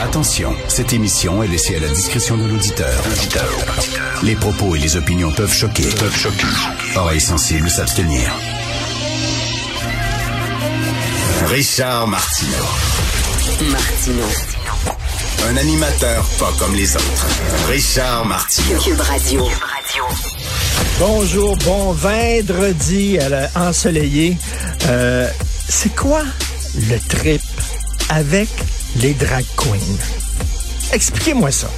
Attention, cette émission est laissée à la discrétion de l'auditeur. Les propos et les opinions peuvent choquer. Peuvent choquer. Oreilles sensibles s'abstenir. Richard Martineau. Martino. Un animateur pas comme les autres. Richard Martineau. Cube Radio. Bonjour, bon vendredi à la- ensoleillé. Euh, c'est quoi le trip avec les drag queens? Expliquez-moi ça.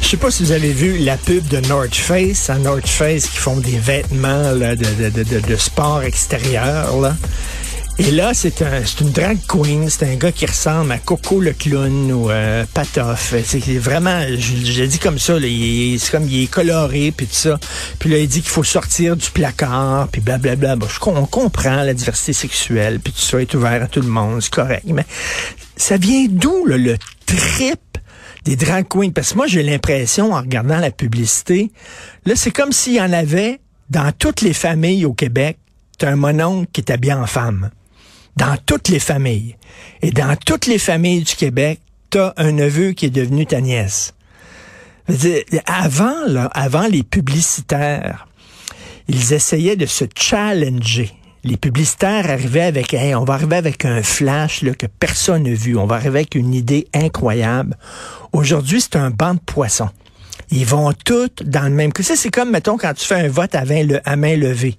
Je sais pas si vous avez vu la pub de North Face, à North Face qui font des vêtements de, sport extérieur. Et là, c'est un, une drag queen, c'est un gars qui ressemble à Coco le clown ou euh, Patoff. C'est vraiment, je, le dis comme ça, c'est comme il est coloré puis tout ça. Puis là, il dit qu'il faut sortir du placard puis blablabla. Bon, je, on comprend la diversité sexuelle puis tout ça est ouvert à tout le monde, c'est correct. Mais ça vient d'où là, le trip des drag queens? Parce que moi, j'ai l'impression, en regardant la publicité, là, c'est comme s'il y en avait dans toutes les familles au Québec, t'as un mononcle qui est habillé en femme dans toutes les familles. Et dans toutes les familles du Québec, t'as un neveu qui est devenu ta nièce. Avant, là, avant les publicitaires, ils essayaient de se challenger. Les publicitaires arrivaient avec, on va arriver avec un flash là, que personne n'a vu. On va arriver avec une idée incroyable. Aujourd'hui, c'est un banc de poissons. Ils vont toutes dans le même... Sais, c'est comme, mettons, quand tu fais un vote à, main levée.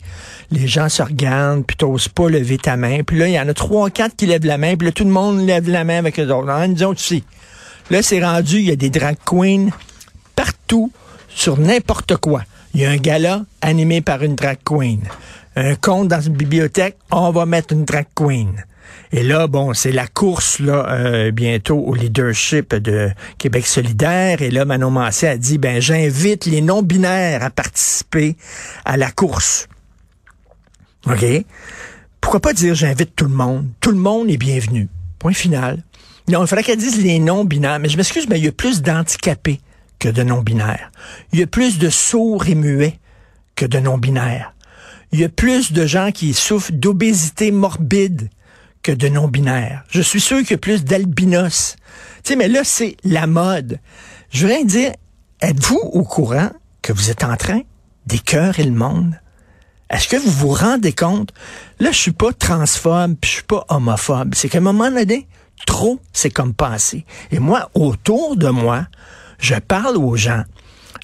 Les gens se regardent, puis t'oses pas lever ta main. Puis là, il y en a trois, quatre qui lèvent la main, puis là, tout le monde lève la main avec eux autres. Ah, nous autres aussi. Là, c'est rendu, il y a des drag queens partout, sur n'importe quoi. Il y a un gala animé par une drag queen. Un conte dans une bibliothèque, on va mettre une drag queen. Et là, bon, c'est la course là euh, bientôt au leadership de Québec solidaire. Et là, Manon Massé a dit, ben j'invite les non-binaires à participer à la course. OK? Pourquoi pas dire j'invite tout le monde? Tout le monde est bienvenu. Point final. Non, il faudrait qu'elle dise les non-binaires. Mais je m'excuse, mais il y a plus d'handicapés que de non-binaires. Il y a plus de sourds et muets que de non-binaires. Il y a plus de gens qui souffrent d'obésité morbide que de non-binaires. Je suis sûr qu'il y a plus d'albinos. Tu sais, mais là, c'est la mode. Je voudrais dire, êtes-vous au courant que vous êtes en train d'écœurer le monde? Est-ce que vous vous rendez compte? Là, je suis pas transphobe, puis je suis pas homophobe. C'est qu'à un moment donné, trop, c'est comme passé. Et moi, autour de moi, je parle aux gens.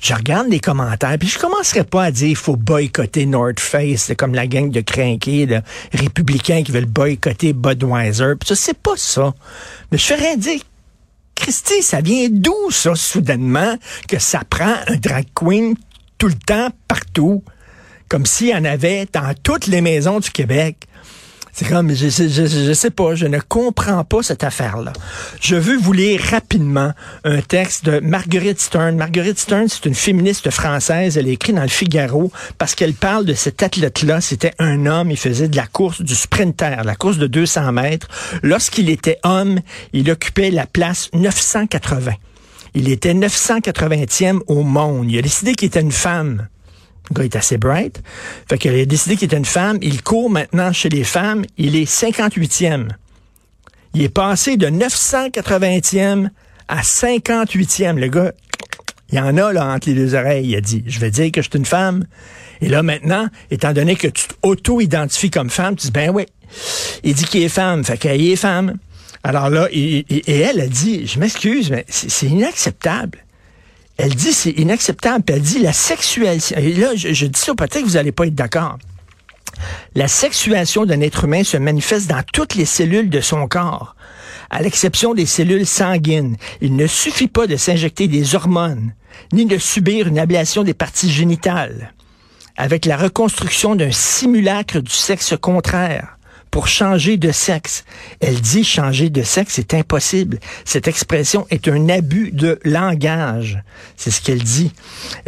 Je regarde les commentaires, puis je commencerai pas à dire il faut boycotter North Face, comme la gang de crinqués, de républicains qui veulent boycotter Budweiser. Puis ça, c'est pas ça. Mais je ferais dire Christy, ça vient d'où ça, soudainement, que ça prend un drag queen tout le temps, partout, comme s'il y en avait dans toutes les maisons du Québec. C'est comme, je, je, je, sais pas, je ne comprends pas cette affaire-là. Je veux vous lire rapidement un texte de Marguerite Stern. Marguerite Stern, c'est une féministe française. Elle est écrite dans le Figaro parce qu'elle parle de cet athlète-là. C'était un homme, il faisait de la course du sprinter, la course de 200 mètres. Lorsqu'il était homme, il occupait la place 980. Il était 980e au monde. Il a décidé qu'il était une femme. Le gars est assez bright. Fait qu'il a décidé qu'il était une femme. Il court maintenant chez les femmes. Il est 58e. Il est passé de 980e à 58e. Le gars, il y en a là entre les deux oreilles. Il a dit, je vais dire que je suis une femme. Et là maintenant, étant donné que tu t'auto-identifies comme femme, tu dis, ben oui. Il dit qu'il est femme. Fait qu'elle est femme. Alors là, et, elle a dit, je m'excuse, mais c'est inacceptable. Elle dit c'est inacceptable. Elle dit la sexualisation. Et là, je, je dis ça, peut-être que vous n'allez pas être d'accord. La sexuation d'un être humain se manifeste dans toutes les cellules de son corps, à l'exception des cellules sanguines. Il ne suffit pas de s'injecter des hormones, ni de subir une ablation des parties génitales. Avec la reconstruction d'un simulacre du sexe contraire, pour changer de sexe. Elle dit changer de sexe, c'est impossible. Cette expression est un abus de langage. C'est ce qu'elle dit.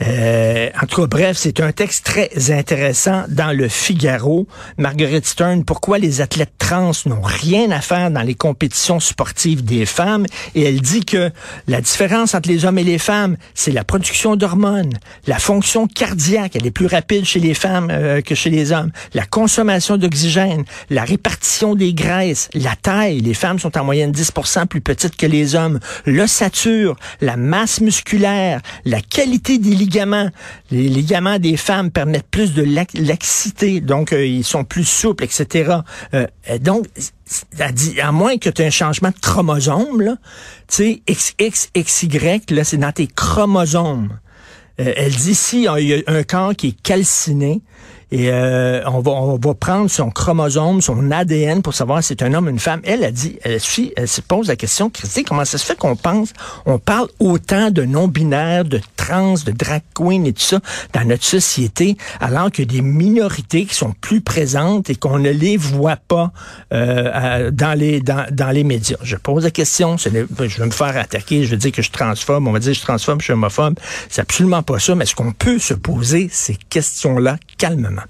Euh, en tout cas, bref, c'est un texte très intéressant dans le Figaro. Margaret Stern, pourquoi les athlètes trans n'ont rien à faire dans les compétitions sportives des femmes? Et elle dit que la différence entre les hommes et les femmes, c'est la production d'hormones, la fonction cardiaque, elle est plus rapide chez les femmes euh, que chez les hommes, la consommation d'oxygène, la répartition des graisses, la taille, les femmes sont en moyenne 10% plus petites que les hommes, l'ossature, la masse musculaire, la qualité des ligaments. Les ligaments des femmes permettent plus de laxité, donc euh, ils sont plus souples, etc. Euh, donc, à, moins que tu aies un changement de chromosome, tu sais, XX, XY, là, c'est dans tes chromosomes. Euh, elle dit si il y a un corps qui est calciné, et euh, on, va, on va prendre son chromosome, son ADN pour savoir si c'est un homme ou une femme. Elle a dit, elle, se pose la question, Christy, comment ça se fait qu'on pense, on parle autant de non-binaires, de trans, de drag queen et tout ça dans notre société, alors a des minorités qui sont plus présentes et qu'on ne les voit pas euh, dans les dans, dans les médias. Je pose la question, je vais me faire attaquer, je vais dire que je transphobe, on va dire que je transphobe, je suis homophobe. C'est absolument pas ça, mais est-ce qu'on peut se poser ces questions-là calmement?